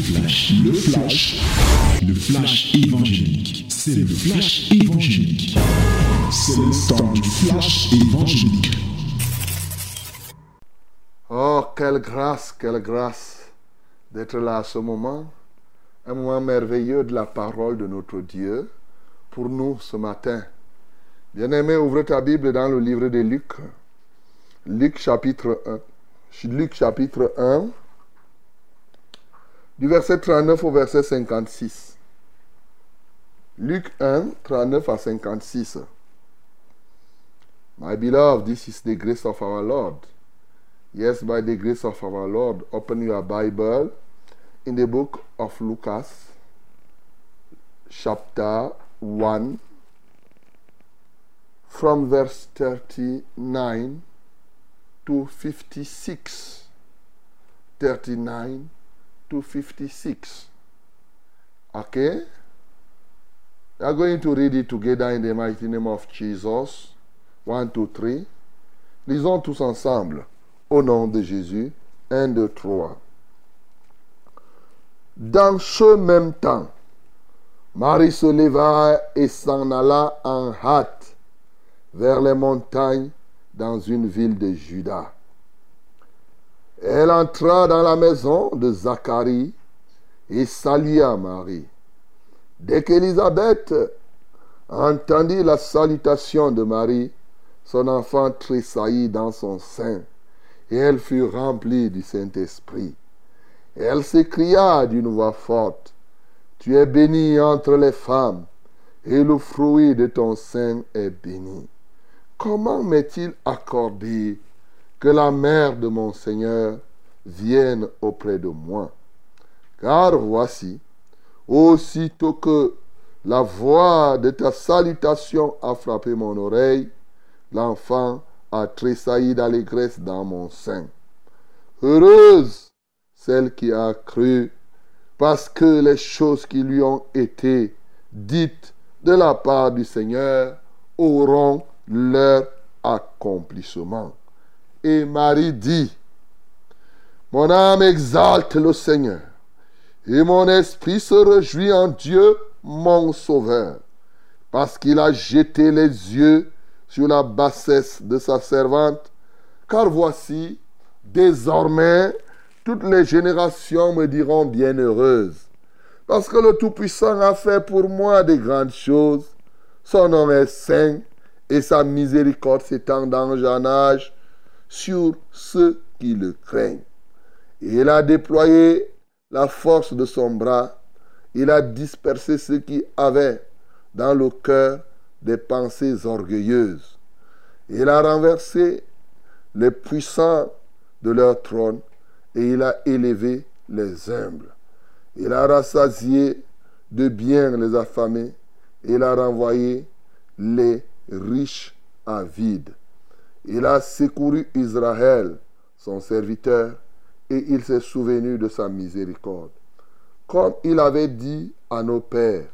flash, le flash, le flash évangélique. C'est le flash évangélique. C'est le temps du flash évangélique. Oh, quelle grâce, quelle grâce d'être là à ce moment. Un moment merveilleux de la parole de notre Dieu pour nous ce matin. Bien-aimé, ouvre ta Bible dans le livre de Luc. Luc chapitre 1. Luc chapitre 1, du verset 39 au verset 56. Luc 1, 39 à 56. My beloved, this is the grace of our Lord. Yes, by the grace of our Lord, open your Bible in the book of Lucas, chapter 1, from verse 39 to 56. 39 to 56. Okay? We are going to read it together in the mighty name of Jesus. 1, 2, 3. Lisons tous ensemble. Au nom de Jésus. 1, 2, 3. Dans ce même temps, Marie se leva et s'en alla en hâte vers les montagnes dans une ville de Juda. Elle entra dans la maison de Zacharie et salua Marie. Dès qu'Élisabeth entendit la salutation de Marie, son enfant tressaillit dans son sein, et elle fut remplie du Saint-Esprit. Elle s'écria d'une voix forte, Tu es bénie entre les femmes, et le fruit de ton sein est béni. Comment m'est-il accordé que la mère de mon Seigneur vienne auprès de moi Car voici, aussitôt que la voix de ta salutation a frappé mon oreille, l'enfant a tressailli d'allégresse dans mon sein. Heureuse celle qui a cru, parce que les choses qui lui ont été dites de la part du Seigneur auront leur accomplissement. Et Marie dit, Mon âme exalte le Seigneur, et mon esprit se réjouit en Dieu, mon Sauveur, parce qu'il a jeté les yeux sur la bassesse de sa servante, car voici, désormais, toutes les générations me diront bienheureuse, parce que le Tout-Puissant a fait pour moi de grandes choses, son nom est saint, et sa miséricorde s'étend d'âge en âge sur ceux qui le craignent. Il a déployé la force de son bras, il a dispersé ceux qui avaient dans le cœur des pensées orgueilleuses. Il a renversé les puissants de leur trône et il a élevé les humbles. Il a rassasié de bien les affamés et il a renvoyé les riche à vide. Il a secouru Israël, son serviteur, et il s'est souvenu de sa miséricorde. Comme il avait dit à nos pères,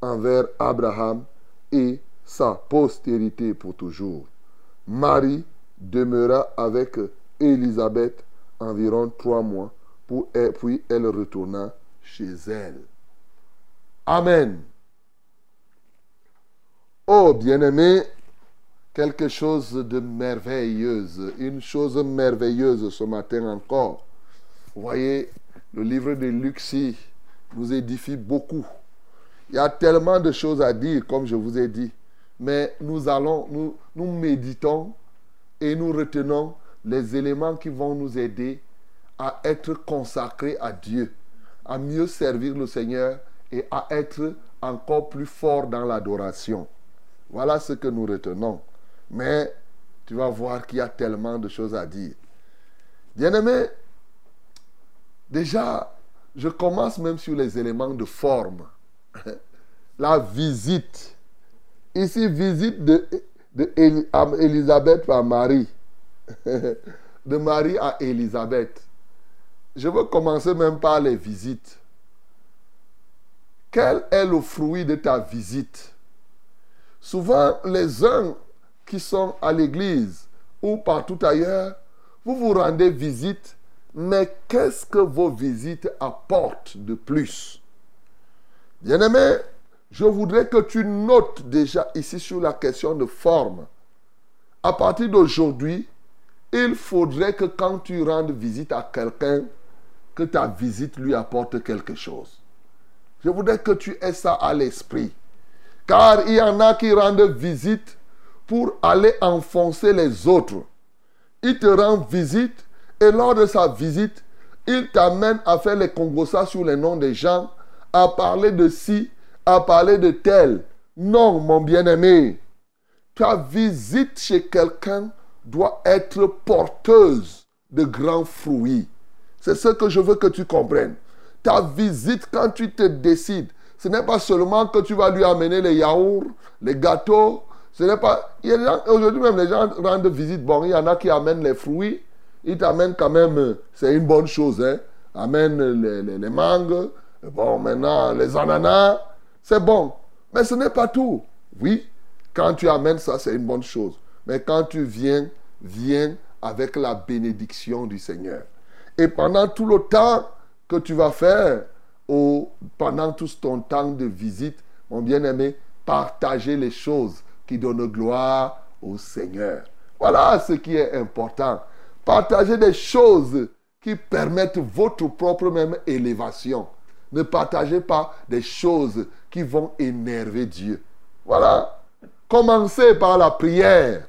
envers Abraham et sa postérité pour toujours. Marie demeura avec Élisabeth environ trois mois, puis elle retourna chez elle. Amen. Oh, bien-aimé, quelque chose de merveilleuse, une chose merveilleuse ce matin encore. Vous voyez, le livre de Luxi nous édifie beaucoup. Il y a tellement de choses à dire, comme je vous ai dit. Mais nous allons, nous, nous méditons et nous retenons les éléments qui vont nous aider à être consacrés à Dieu, à mieux servir le Seigneur et à être encore plus fort dans l'adoration. Voilà ce que nous retenons. Mais tu vas voir qu'il y a tellement de choses à dire. Bien-aimé, déjà, je commence même sur les éléments de forme. La visite. Ici, visite de, de par Marie. De Marie à Élisabeth. Je veux commencer même par les visites. Quel est le fruit de ta visite? Souvent, les uns qui sont à l'église ou partout ailleurs, vous vous rendez visite, mais qu'est-ce que vos visites apportent de plus? Bien-aimé, je voudrais que tu notes déjà ici sur la question de forme. À partir d'aujourd'hui, il faudrait que quand tu rendes visite à quelqu'un, que ta visite lui apporte quelque chose. Je voudrais que tu aies ça à l'esprit. Car il y en a qui rendent visite pour aller enfoncer les autres. Il te rend visite et lors de sa visite, il t'amène à faire les congossas sur les noms des gens, à parler de ci, à parler de tel. Non, mon bien-aimé. Ta visite chez quelqu'un doit être porteuse de grands fruits. C'est ce que je veux que tu comprennes. Ta visite, quand tu te décides, ce n'est pas seulement que tu vas lui amener les yaourts, les gâteaux. Ce n'est pas. Aujourd'hui même, les gens rendent visite. Bon, il y en a qui amènent les fruits. Ils t'amènent quand même. C'est une bonne chose. Hein. Amènent les, les, les mangues. Bon, maintenant, les ananas. C'est bon. Mais ce n'est pas tout. Oui, quand tu amènes ça, c'est une bonne chose. Mais quand tu viens, viens avec la bénédiction du Seigneur. Et pendant tout le temps que tu vas faire, ou pendant tout ton temps de visite, mon bien-aimé, partager les choses qui donnent gloire au Seigneur. Voilà ce qui est important. Partager des choses qui permettent votre propre même élévation. Ne partagez pas des choses qui vont énerver Dieu. Voilà. Commencez par la prière.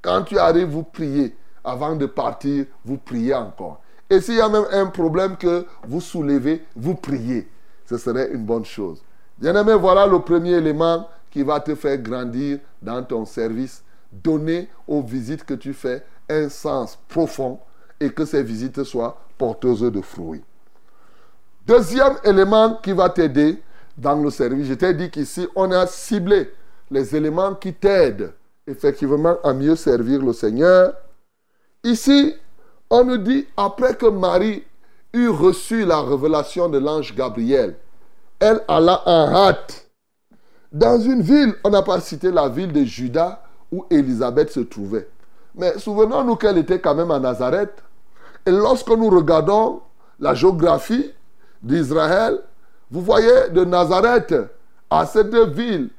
Quand tu arrives, vous priez. Avant de partir, vous priez encore. Et s'il y a même un problème que vous soulevez, vous priez. Ce serait une bonne chose. Bien-aimé, voilà le premier élément qui va te faire grandir dans ton service. Donner aux visites que tu fais un sens profond et que ces visites soient porteuses de fruits. Deuxième élément qui va t'aider dans le service, je t'ai dit qu'ici, on a ciblé les éléments qui t'aident effectivement à mieux servir le Seigneur. Ici, on nous dit, après que Marie eut reçu la révélation de l'ange Gabriel, elle alla en hâte dans une ville, on n'a pas cité la ville de Juda où Élisabeth se trouvait. Mais souvenons-nous qu'elle était quand même à Nazareth. Et lorsque nous regardons la géographie d'Israël, vous voyez de Nazareth à cette ville,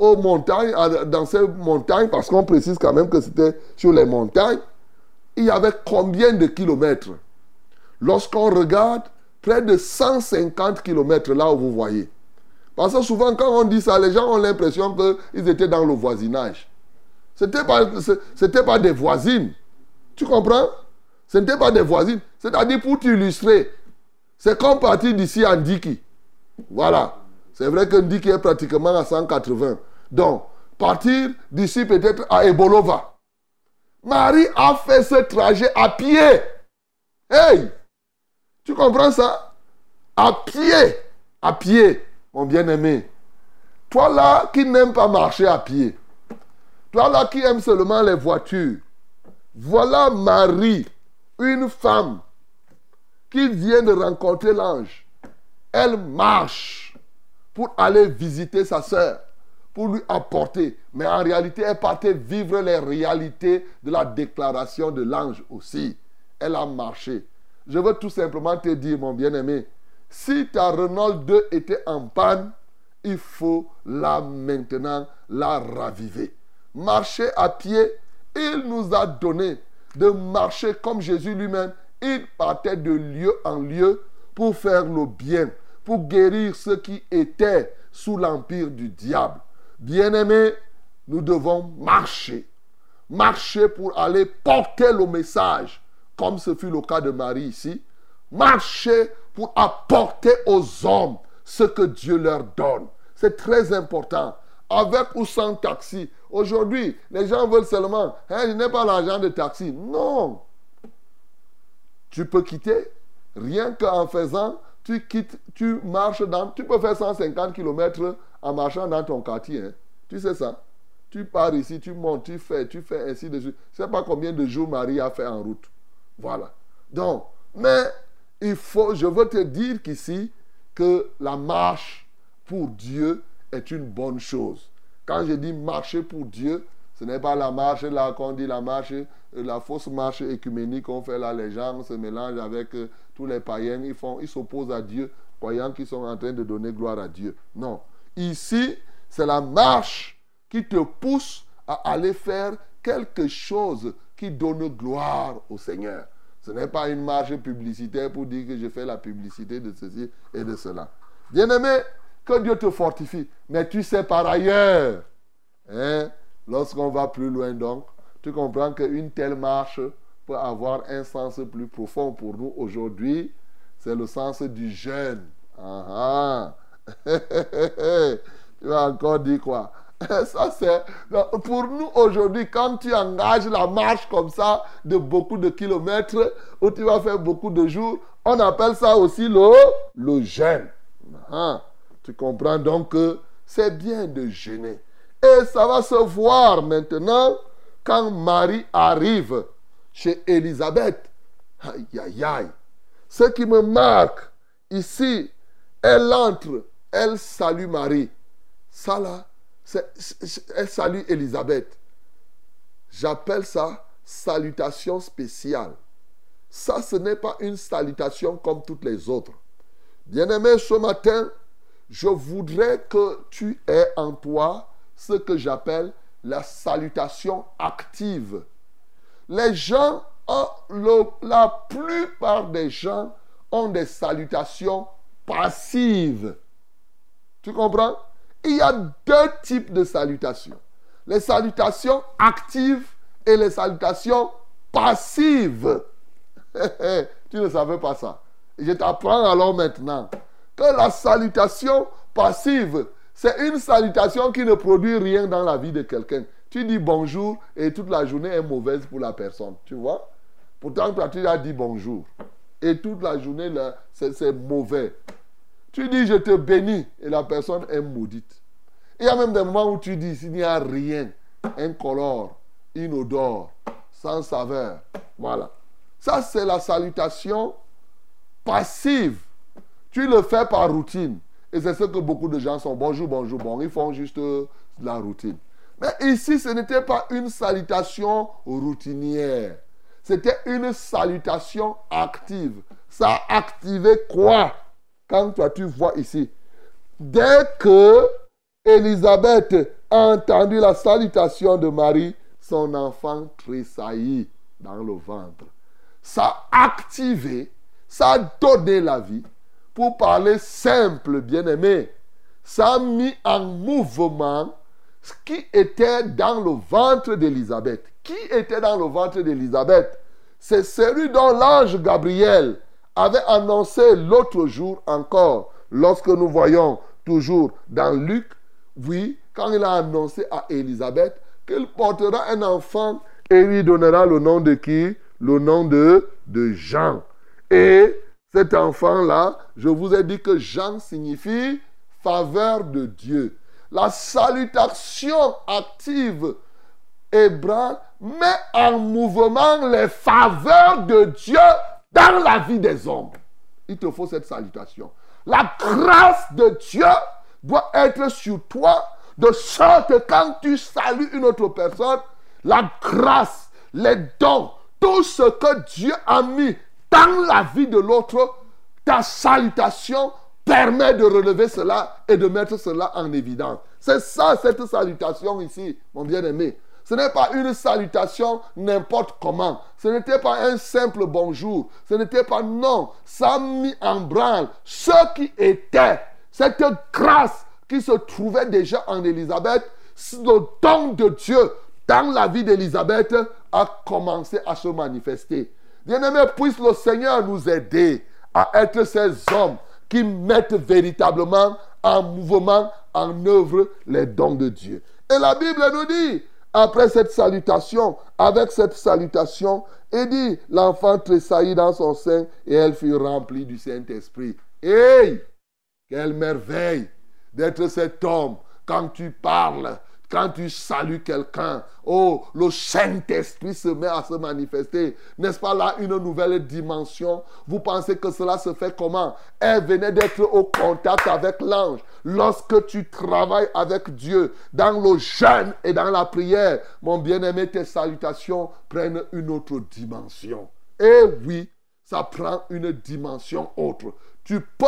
aux montagnes, dans ces montagnes, parce qu'on précise quand même que c'était sur les montagnes, il y avait combien de kilomètres? Lorsqu'on regarde, près de 150 kilomètres là où vous voyez. Parce que souvent, quand on dit ça, les gens ont l'impression qu'ils étaient dans le voisinage. Ce n'était pas, pas des voisines. Tu comprends? Ce n'était pas des voisines. C'est-à-dire, pour t'illustrer, c'est comme partir d'ici à Ndiki. Voilà. C'est vrai que Ndiki est pratiquement à 180. Donc, partir d'ici peut-être à Ebolova. Marie a fait ce trajet à pied. Hey Tu comprends ça? À pied. À pied mon bien-aimé, toi là qui n'aime pas marcher à pied, toi là qui aime seulement les voitures, voilà Marie, une femme qui vient de rencontrer l'ange. Elle marche pour aller visiter sa soeur, pour lui apporter. Mais en réalité, elle partait vivre les réalités de la déclaration de l'ange aussi. Elle a marché. Je veux tout simplement te dire, mon bien-aimé, si ta Renault 2 était en panne, il faut là maintenant la raviver. Marcher à pied, il nous a donné de marcher comme Jésus lui-même. Il partait de lieu en lieu pour faire le bien, pour guérir ceux qui étaient sous l'empire du diable. Bien-aimés, nous devons marcher. Marcher pour aller porter le message, comme ce fut le cas de Marie ici. Marcher pour apporter aux hommes ce que Dieu leur donne. C'est très important. Avec ou sans taxi. Aujourd'hui, les gens veulent seulement, hein, je n'ai pas l'argent de taxi. Non. Tu peux quitter. Rien qu'en faisant, tu quittes, tu marches dans, tu peux faire 150 km en marchant dans ton quartier. Hein. Tu sais ça. Tu pars ici, tu montes, tu fais, tu fais ainsi de suite. Je ne sais pas combien de jours Marie a fait en route. Voilà. Donc, mais il faut, je veux te dire qu'ici, que la marche pour Dieu est une bonne chose. Quand je dis marcher pour Dieu, Ce n'est pas la marche là qu'on dit la marche, euh, la fausse marche écuménique qu'on fait là. Les gens se mélangent avec euh, tous les païens. Ils font, ils s'opposent à Dieu, croyant qu'ils sont en train de donner gloire à Dieu. Non. Ici, c'est la marche qui te pousse à aller faire quelque chose qui donne gloire au Seigneur. Ce n'est pas une marche publicitaire pour dire que je fais la publicité de ceci et de cela. Bien-aimé, que Dieu te fortifie. Mais tu sais par ailleurs, hein, lorsqu'on va plus loin donc, tu comprends qu'une telle marche peut avoir un sens plus profond pour nous aujourd'hui. C'est le sens du jeûne. Ah, ah. tu vas encore dire quoi? Ça, c'est. Pour nous aujourd'hui, quand tu engages la marche comme ça de beaucoup de kilomètres, où tu vas faire beaucoup de jours, on appelle ça aussi le, le jeûne. Ah, tu comprends donc que c'est bien de jeûner. Et ça va se voir maintenant quand Marie arrive chez Élisabeth. Aïe, aïe, aïe. Ce qui me marque ici, elle entre, elle salue Marie. Ça là, salue Élisabeth. J'appelle ça salutation spéciale. Ça, ce n'est pas une salutation comme toutes les autres. Bien-aimé, ce matin, je voudrais que tu aies en toi ce que j'appelle la salutation active. Les gens, la plupart des gens ont des salutations passives. Tu comprends? Il y a deux types de salutations. Les salutations actives et les salutations passives. tu ne savais pas ça. Je t'apprends alors maintenant que la salutation passive, c'est une salutation qui ne produit rien dans la vie de quelqu'un. Tu dis bonjour et toute la journée est mauvaise pour la personne. Tu vois Pourtant, tu as dit bonjour. Et toute la journée, c'est mauvais. Tu dis je te bénis et la personne est maudite. Il y a même des moments où tu dis s'il n'y a rien, incolore, inodore, sans saveur. Voilà. Ça, c'est la salutation passive. Tu le fais par routine. Et c'est ce que beaucoup de gens sont. Bonjour, bonjour, bon. Ils font juste la routine. Mais ici, ce n'était pas une salutation routinière. C'était une salutation active. Ça a activé quoi? Quand toi tu vois ici, dès que Élisabeth a entendu la salutation de Marie, son enfant tressaillit dans le ventre. Ça a activé, ça a donné la vie. Pour parler simple, bien-aimé, ça a mis en mouvement ce qui était dans le ventre d'Élisabeth. Qui était dans le ventre d'Élisabeth? C'est celui dont l'ange Gabriel avait annoncé l'autre jour encore, lorsque nous voyons toujours dans Luc, oui, quand il a annoncé à Élisabeth qu'il portera un enfant et lui donnera le nom de qui? Le nom de, Jean. Et cet enfant-là, je vous ai dit que Jean signifie faveur de Dieu. La salutation active hébraïque met en mouvement les faveurs de Dieu dans la vie des hommes. Il te faut cette salutation. La grâce de Dieu doit être sur toi de sorte que quand tu salues une autre personne, la grâce, les dons, tout ce que Dieu a mis dans la vie de l'autre, ta salutation permet de relever cela et de mettre cela en évidence. C'est ça, cette salutation ici, mon bien-aimé. Ce n'est pas une salutation n'importe comment. Ce n'était pas un simple bonjour. Ce n'était pas non. Ça a mis en branle ce qui était. Cette grâce qui se trouvait déjà en Élisabeth, le don de Dieu dans la vie d'Élisabeth a commencé à se manifester. Bien-aimé, puisse le Seigneur nous aider à être ces hommes qui mettent véritablement en mouvement, en œuvre les dons de Dieu. Et la Bible nous dit, après cette salutation, avec cette salutation, il dit, l'enfant tressaillit dans son sein et elle fut remplie du Saint-Esprit. Hey! Quelle merveille d'être cet homme quand tu parles, quand tu salues quelqu'un, oh, le Saint-Esprit se met à se manifester. N'est-ce pas là une nouvelle dimension? Vous pensez que cela se fait comment? Elle venait d'être au contact avec l'ange. Lorsque tu travailles avec Dieu dans le jeûne et dans la prière, mon bien-aimé, tes salutations prennent une autre dimension. Et oui, ça prend une dimension autre. Tu peux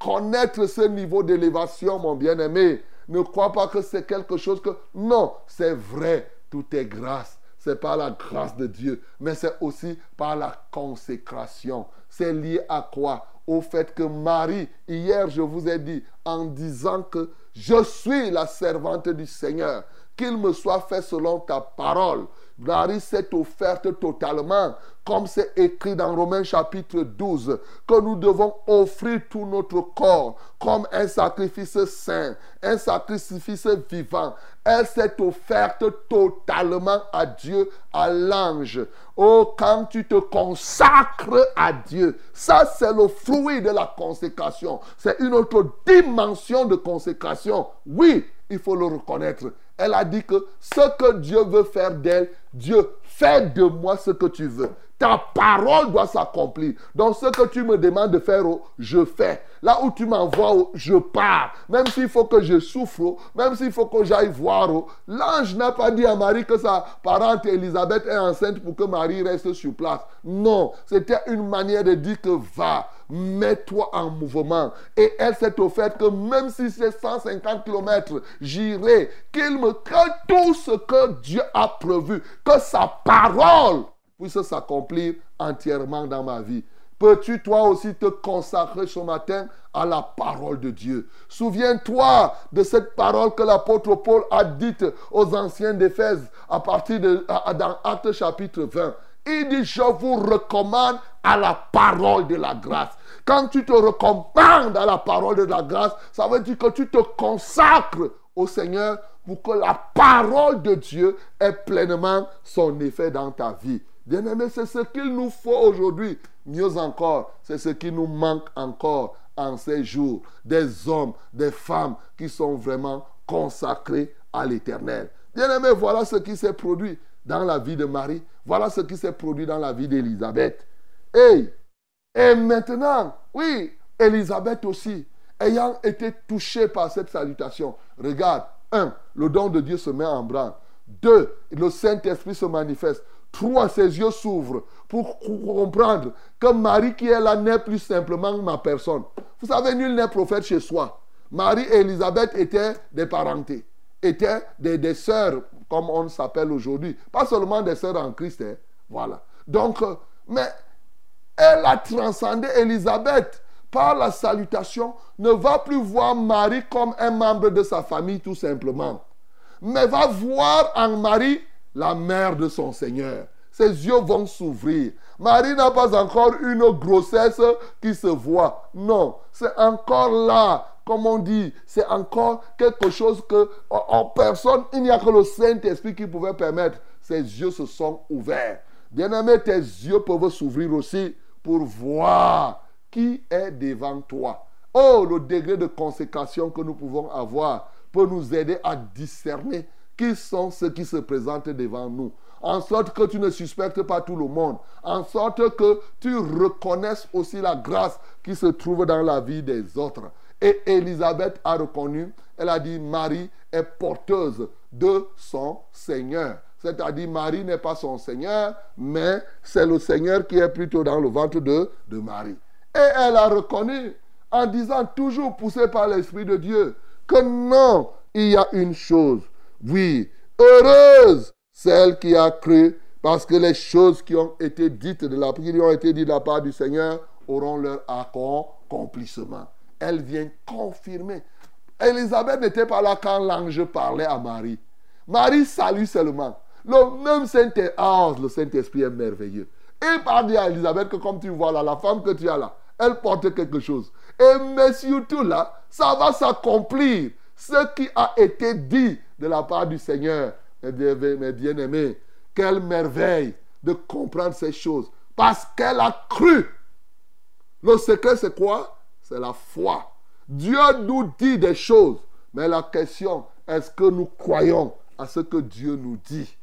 connaître ce niveau d'élévation, mon bien-aimé. Ne crois pas que c'est quelque chose que... Non, c'est vrai, tout est grâce. C'est par la grâce de Dieu, mais c'est aussi par la consécration. C'est lié à quoi? Au fait que Marie, hier je vous ai dit, en disant que je suis la servante du Seigneur, qu'il me soit fait selon ta parole. Marie s'est offerte totalement, comme c'est écrit dans Romains chapitre 12, que nous devons offrir tout notre corps comme un sacrifice saint, un sacrifice vivant. Elle s'est offerte totalement à Dieu, à l'ange. Oh, quand tu te consacres à Dieu, ça c'est le fruit de la consécration. C'est une autre dimension de consécration. Oui, il faut le reconnaître. Elle a dit que ce que Dieu veut faire d'elle, Dieu, fais de moi ce que tu veux. Ta parole doit s'accomplir. Donc ce que tu me demandes de faire, oh, je fais. Là où tu m'envoies, oh, je pars. Même s'il faut que je souffre, oh, même s'il faut que j'aille voir. L'ange n'a pas dit à Marie que sa parente Elisabeth est enceinte pour que Marie reste sur place. Non, c'était une manière de dire que va mets-toi en mouvement. Et elle s'est offerte que même si c'est 150 km, j'irai, qu'il me crée tout ce que Dieu a prévu, que sa parole puisse s'accomplir entièrement dans ma vie. Peux-tu toi aussi te consacrer ce matin à la parole de Dieu? Souviens-toi de cette parole que l'apôtre Paul a dite aux anciens d'Éphèse à partir de dans Acte chapitre 20. Il dit, je vous recommande à la parole de la grâce. Quand tu te recommandes à la parole de la grâce, ça veut dire que tu te consacres au Seigneur pour que la parole de Dieu ait pleinement son effet dans ta vie. Bien-aimé, c'est ce qu'il nous faut aujourd'hui. Mieux encore, c'est ce qui nous manque encore en ces jours. Des hommes, des femmes qui sont vraiment consacrés à l'éternel. Bien-aimé, voilà ce qui s'est produit dans la vie de Marie. Voilà ce qui s'est produit dans la vie d'Élisabeth. Hey, et maintenant, oui, Élisabeth aussi, ayant été touchée par cette salutation, regarde, un, le don de Dieu se met en branle. Deux, le Saint-Esprit se manifeste. Trois, ses yeux s'ouvrent pour comprendre que Marie qui est là n'est plus simplement ma personne. Vous savez, nul n'est prophète chez soi. Marie et Élisabeth étaient des parentés, étaient des, sœurs, comme on s'appelle aujourd'hui. Pas seulement des sœurs en Christ. Hein. Voilà. Donc, euh, mais elle a transcendé Élisabeth par la salutation, ne va plus voir Marie comme un membre de sa famille tout simplement, mais va voir en Marie la mère de son Seigneur. Ses yeux vont s'ouvrir. Marie n'a pas encore une grossesse qui se voit. Non, c'est encore là, comme on dit, c'est encore quelque chose que en personne, il n'y a que le Saint-Esprit qui pouvait permettre. Ses yeux se sont ouverts. Bien-aimé, tes yeux peuvent s'ouvrir aussi pour voir qui est devant toi. Oh, le degré de consécration que nous pouvons avoir peut nous aider à discerner qui sont ceux qui se présentent devant nous. En sorte que tu ne suspectes pas tout le monde. En sorte que tu reconnaisses aussi la grâce qui se trouve dans la vie des autres. Et Élisabeth a reconnu, elle a dit, Marie est porteuse de son Seigneur. C'est-à-dire, Marie n'est pas son Seigneur, mais c'est le Seigneur qui est plutôt dans le ventre de, Marie. Et elle a reconnu, en disant toujours poussée par l'Esprit de Dieu, que non, il y a une chose. Oui, heureuse celle qui a cru, parce que les choses qui ont été dites de la, qui ont été dites de la part du Seigneur auront leur accomplissement. Elle vient confirmer. Élisabeth n'était pas là quand l'ange parlait à Marie. Marie salue seulement. Le même Saint-Esprit, le Saint-Esprit est merveilleux. Et parle à Elisabeth que comme tu vois là, la femme que tu as là, elle porte quelque chose. Et mais surtout là, ça va s'accomplir. Ce qui a été dit de la part du Seigneur, mes bien-aimés, quelle merveille de comprendre ces choses. Parce qu'elle a cru. Le secret, c'est quoi? C'est la foi. Dieu nous dit des choses. Mais la question, est-ce que nous croyons à ce que Dieu nous dit?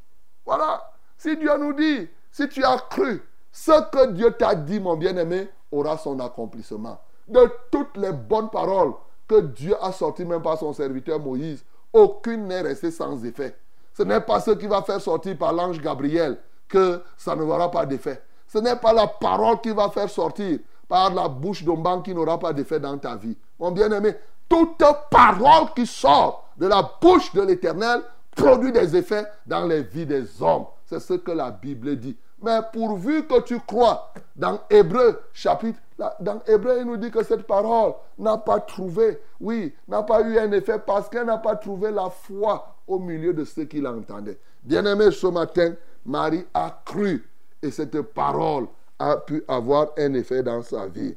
Voilà. Si Dieu nous dit, si tu as cru, ce que Dieu t'a dit, mon bien-aimé, aura son accomplissement. De toutes les bonnes paroles que Dieu a sorties, même par son serviteur Moïse, aucune n'est restée sans effet. Ce n'est pas ce qui va faire sortir par l'ange Gabriel que ça ne aura pas d'effet. Ce n'est pas la parole qui va faire sortir par la bouche d'un qui n'aura pas d'effet dans ta vie. Mon bien-aimé, toute parole qui sort de la bouche de l'Éternel produit des effets dans les vies des hommes. C'est ce que la Bible dit. Mais pourvu que tu crois, dans Hébreu chapitre, dans Hébreu, il nous dit que cette parole n'a pas trouvé, oui, n'a pas eu un effet parce qu'elle n'a pas trouvé la foi au milieu de ceux qui l'entendaient. Bien-aimé, ce matin, Marie a cru et cette parole a pu avoir un effet dans sa vie.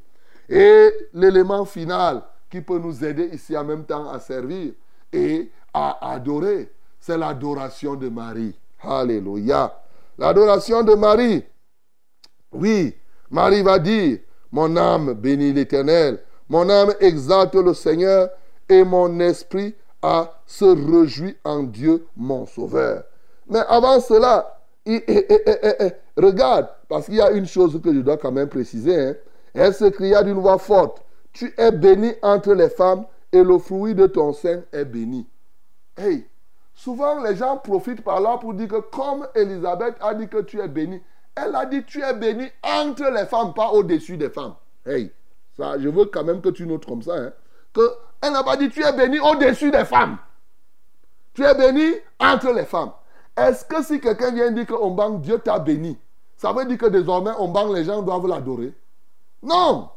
Et l'élément final qui peut nous aider ici en même temps à servir et à adorer, c'est l'adoration de Marie. Alléluia. L'adoration de Marie. Oui, Marie va dire, mon âme bénit l'Éternel, mon âme exalte le Seigneur et mon esprit se réjouit en Dieu mon Sauveur. Mais avant cela, regarde, parce qu'il y a une chose que je dois quand même préciser. Hein. Elle se cria d'une voix forte, tu es béni entre les femmes et le fruit de ton sein est béni. Hey, souvent les gens profitent par là pour dire que comme Elisabeth a dit que tu es béni, elle a dit tu es béni entre les femmes, pas au-dessus des femmes. Hey, ça, je veux quand même que tu notes comme ça. Hein, que elle n'a pas dit tu es béni au-dessus des femmes. Tu es béni entre les femmes. Est-ce que si quelqu'un vient dire que banque Dieu t'a béni, ça veut dire que désormais banque les gens doivent l'adorer Non.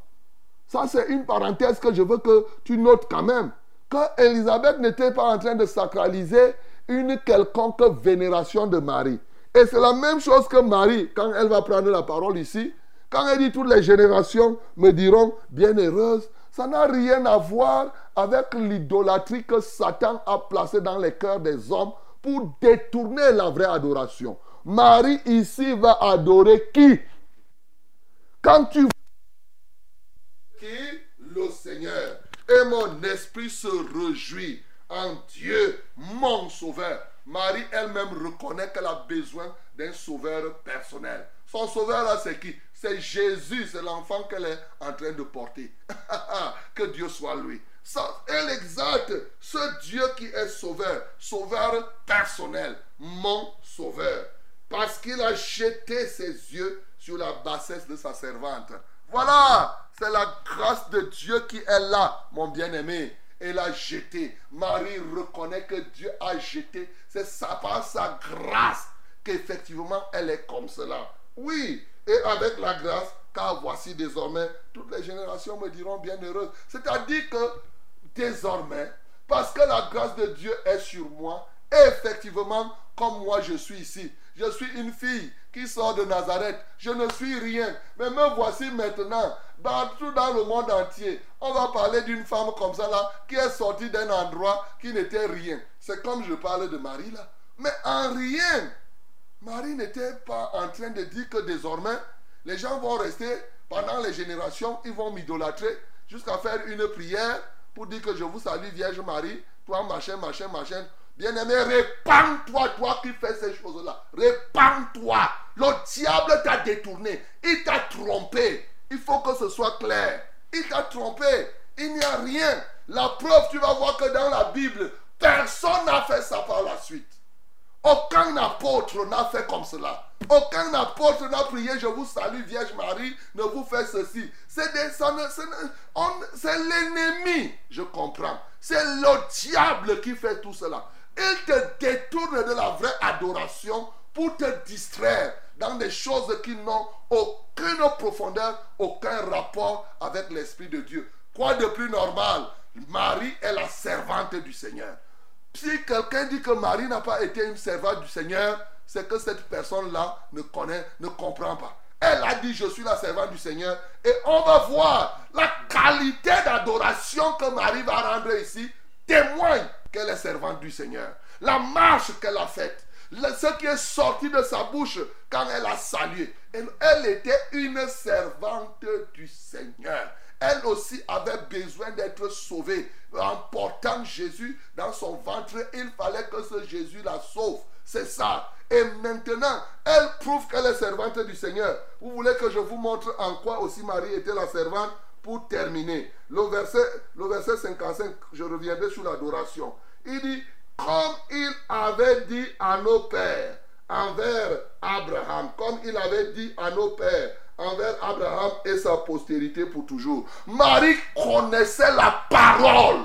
Ça, c'est une parenthèse que je veux que tu notes quand même. Que Élisabeth n'était pas en train de sacraliser une quelconque vénération de Marie. Et c'est la même chose que Marie, quand elle va prendre la parole ici, quand elle dit toutes les générations me diront bienheureuses, ça n'a rien à voir avec l'idolâtrie que Satan a placée dans les cœurs des hommes pour détourner la vraie adoration. Marie ici va adorer qui? Quand tu qui? Le Seigneur. Et mon esprit se réjouit en Dieu, mon sauveur. Marie elle-même reconnaît qu'elle a besoin d'un sauveur personnel. Son sauveur là, c'est qui? C'est Jésus, c'est l'enfant qu'elle est en train de porter. que Dieu soit lui. Elle exalte ce Dieu qui est sauveur, sauveur personnel, mon sauveur, parce qu'il a jeté ses yeux sur la bassesse de sa servante. Voilà, c'est la grâce de Dieu qui est là, mon bien-aimé. Elle a jeté. Marie reconnaît que Dieu a jeté. C'est par sa grâce qu'effectivement elle est comme cela. Oui, et avec la grâce, car voici désormais, toutes les générations me diront bienheureuses. C'est-à-dire que désormais, parce que la grâce de Dieu est sur moi, effectivement, comme moi je suis ici, je suis une fille qui sort de Nazareth. Je ne suis rien. Mais me voici maintenant, tout dans le monde entier. On va parler d'une femme comme ça là, qui est sortie d'un endroit qui n'était rien. C'est comme je parle de Marie là. Mais en rien, Marie n'était pas en train de dire que désormais, les gens vont rester pendant les générations, ils vont m'idolâtrer jusqu'à faire une prière pour dire que je vous salue, Vierge Marie, toi, machin, machin, machin. Bien-aimé, répands-toi, toi qui fais ces choses-là. Répands-toi. Le diable t'a détourné. Il t'a trompé. Il faut que ce soit clair. Il t'a trompé. Il n'y a rien. La preuve, tu vas voir que dans la Bible, personne n'a fait ça par la suite. Aucun apôtre n'a fait comme cela. Aucun apôtre n'a prié, je vous salue, Vierge Marie, ne vous faites ceci. C'est l'ennemi, je comprends. C'est le diable qui fait tout cela. Il te détourne de la vraie adoration pour te distraire dans des choses qui n'ont aucune profondeur, aucun rapport avec l'Esprit de Dieu. Quoi de plus normal? Marie est la servante du Seigneur. Si quelqu'un dit que Marie n'a pas été une servante du Seigneur, c'est que cette personne-là ne connaît, ne comprend pas. Elle a dit, je suis la servante du Seigneur. Et on va voir la qualité d'adoration que Marie va rendre ici témoigne qu'elle est servante du Seigneur. La marche qu'elle a faite, ce qui est sorti de sa bouche quand elle a salué. Elle, elle était une servante du Seigneur. elle aussi avait besoin d'être sauvée. En portant Jésus dans son ventre, il fallait que ce Jésus la sauve. C'est ça. Et maintenant, elle prouve qu'elle est servante du Seigneur. Vous voulez que je vous montre en quoi aussi Marie était la servante? Pour terminer. Le verset, le verset 55, je reviendrai sur l'adoration. Il dit, comme il avait dit à nos pères, envers Abraham, comme il avait dit à nos pères, envers Abraham et sa postérité pour toujours. Marie connaissait la parole.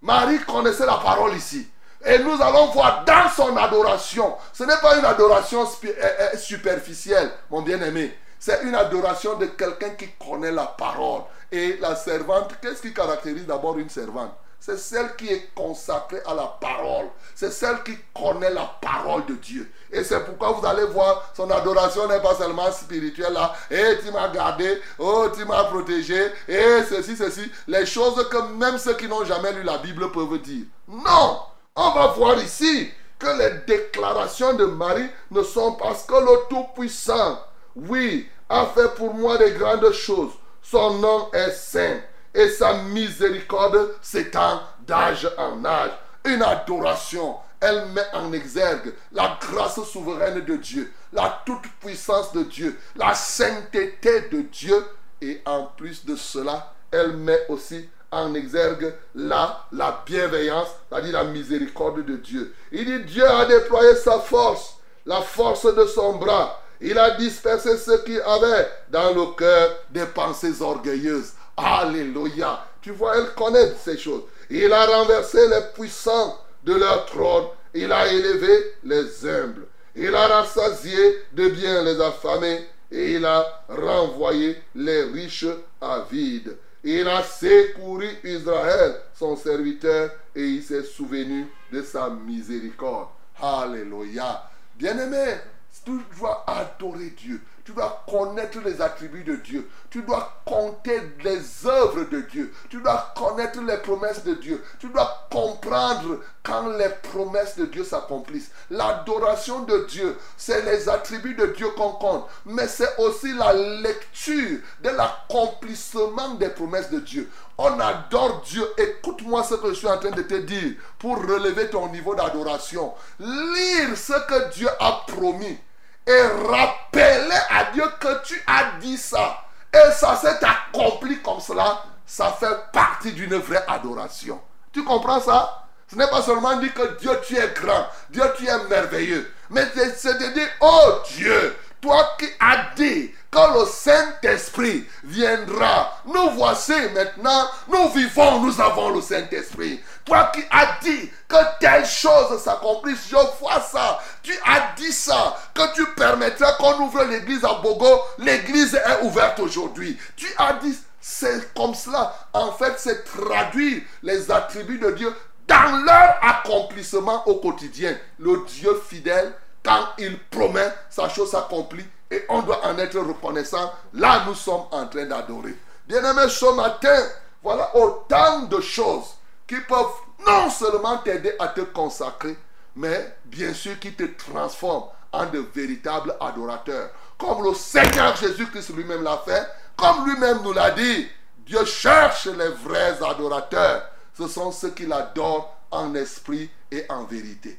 Marie connaissait la parole ici. Et nous allons voir dans son adoration, ce n'est pas une adoration euh, euh, superficielle, mon bien-aimé. C'est une adoration de quelqu'un qui connaît la parole. Et la servante, qu'est-ce qui caractérise d'abord une servante? C'est celle qui est consacrée à la parole. C'est celle qui connaît la parole de Dieu. Et c'est pourquoi vous allez voir, son adoration n'est pas seulement spirituelle là. Et eh, tu m'as gardé, oh, tu m'as protégé, et eh, ceci, ceci. Les choses que même ceux qui n'ont jamais lu la Bible peuvent dire. Non! On va voir ici que les déclarations de Marie ne sont parce que le Tout-Puissant, oui, a fait pour moi des grandes choses. Son nom est saint et sa miséricorde s'étend d'âge en âge. Une adoration, elle met en exergue la grâce souveraine de Dieu, la toute-puissance de Dieu, la sainteté de Dieu. Et en plus de cela, elle met aussi en exergue la, la bienveillance, c'est-à-dire la miséricorde de Dieu. Il dit Dieu a déployé sa force, la force de son bras. Il a dispersé ceux qui avaient dans le cœur des pensées orgueilleuses. Alléluia. Tu vois, elle connaît ces choses. Il a renversé les puissants de leur trône. Il a élevé les humbles. Il a rassasié de bien les affamés. Et il a renvoyé les riches à vide. Il a secouru Israël, son serviteur, et il s'est souvenu de sa miséricorde. Alléluia. Bien-aimé, tu dois adorer Dieu. Tu dois connaître les attributs de Dieu. Tu dois compter les œuvres de Dieu. Tu dois connaître les promesses de Dieu. Tu dois comprendre quand les promesses de Dieu s'accomplissent. L'adoration de Dieu, c'est les attributs de Dieu qu'on compte. Mais c'est aussi la lecture de l'accomplissement des promesses de Dieu. On adore Dieu. Écoute-moi ce que je suis en train de te dire pour relever ton niveau d'adoration. Lire ce que Dieu a promis et rappeler à Dieu que tu as dit ça. Et ça s'est accompli comme cela. Ça fait partie d'une vraie adoration. Tu comprends ça? Ce n'est pas seulement dire que Dieu tu es grand, Dieu tu es merveilleux. Mais c'est de dire, oh Dieu, toi qui as dit que le Saint-Esprit viendra. Nous voici maintenant, nous vivons, nous avons le Saint-Esprit. Toi qui as dit que telle chose s'accomplisse, je vois ça. Tu as dit ça, que tu permettrais qu'on ouvre l'église à Bogo. L'église est ouverte aujourd'hui. Tu as dit, c'est comme cela. En fait, c'est traduire les attributs de Dieu dans leur accomplissement au quotidien. Le Dieu fidèle, quand il promet, sa chose s'accomplit et on doit en être reconnaissant. Là, nous sommes en train d'adorer. Bien-aimé, ce matin, voilà autant de choses qui peuvent non seulement t'aider à te consacrer, mais bien sûr qui te transforment en de véritables adorateurs. Comme le Seigneur Jésus-Christ lui-même l'a fait, comme lui-même nous l'a dit, Dieu cherche les vrais adorateurs. Ce sont ceux qui l'adorent en esprit et en vérité.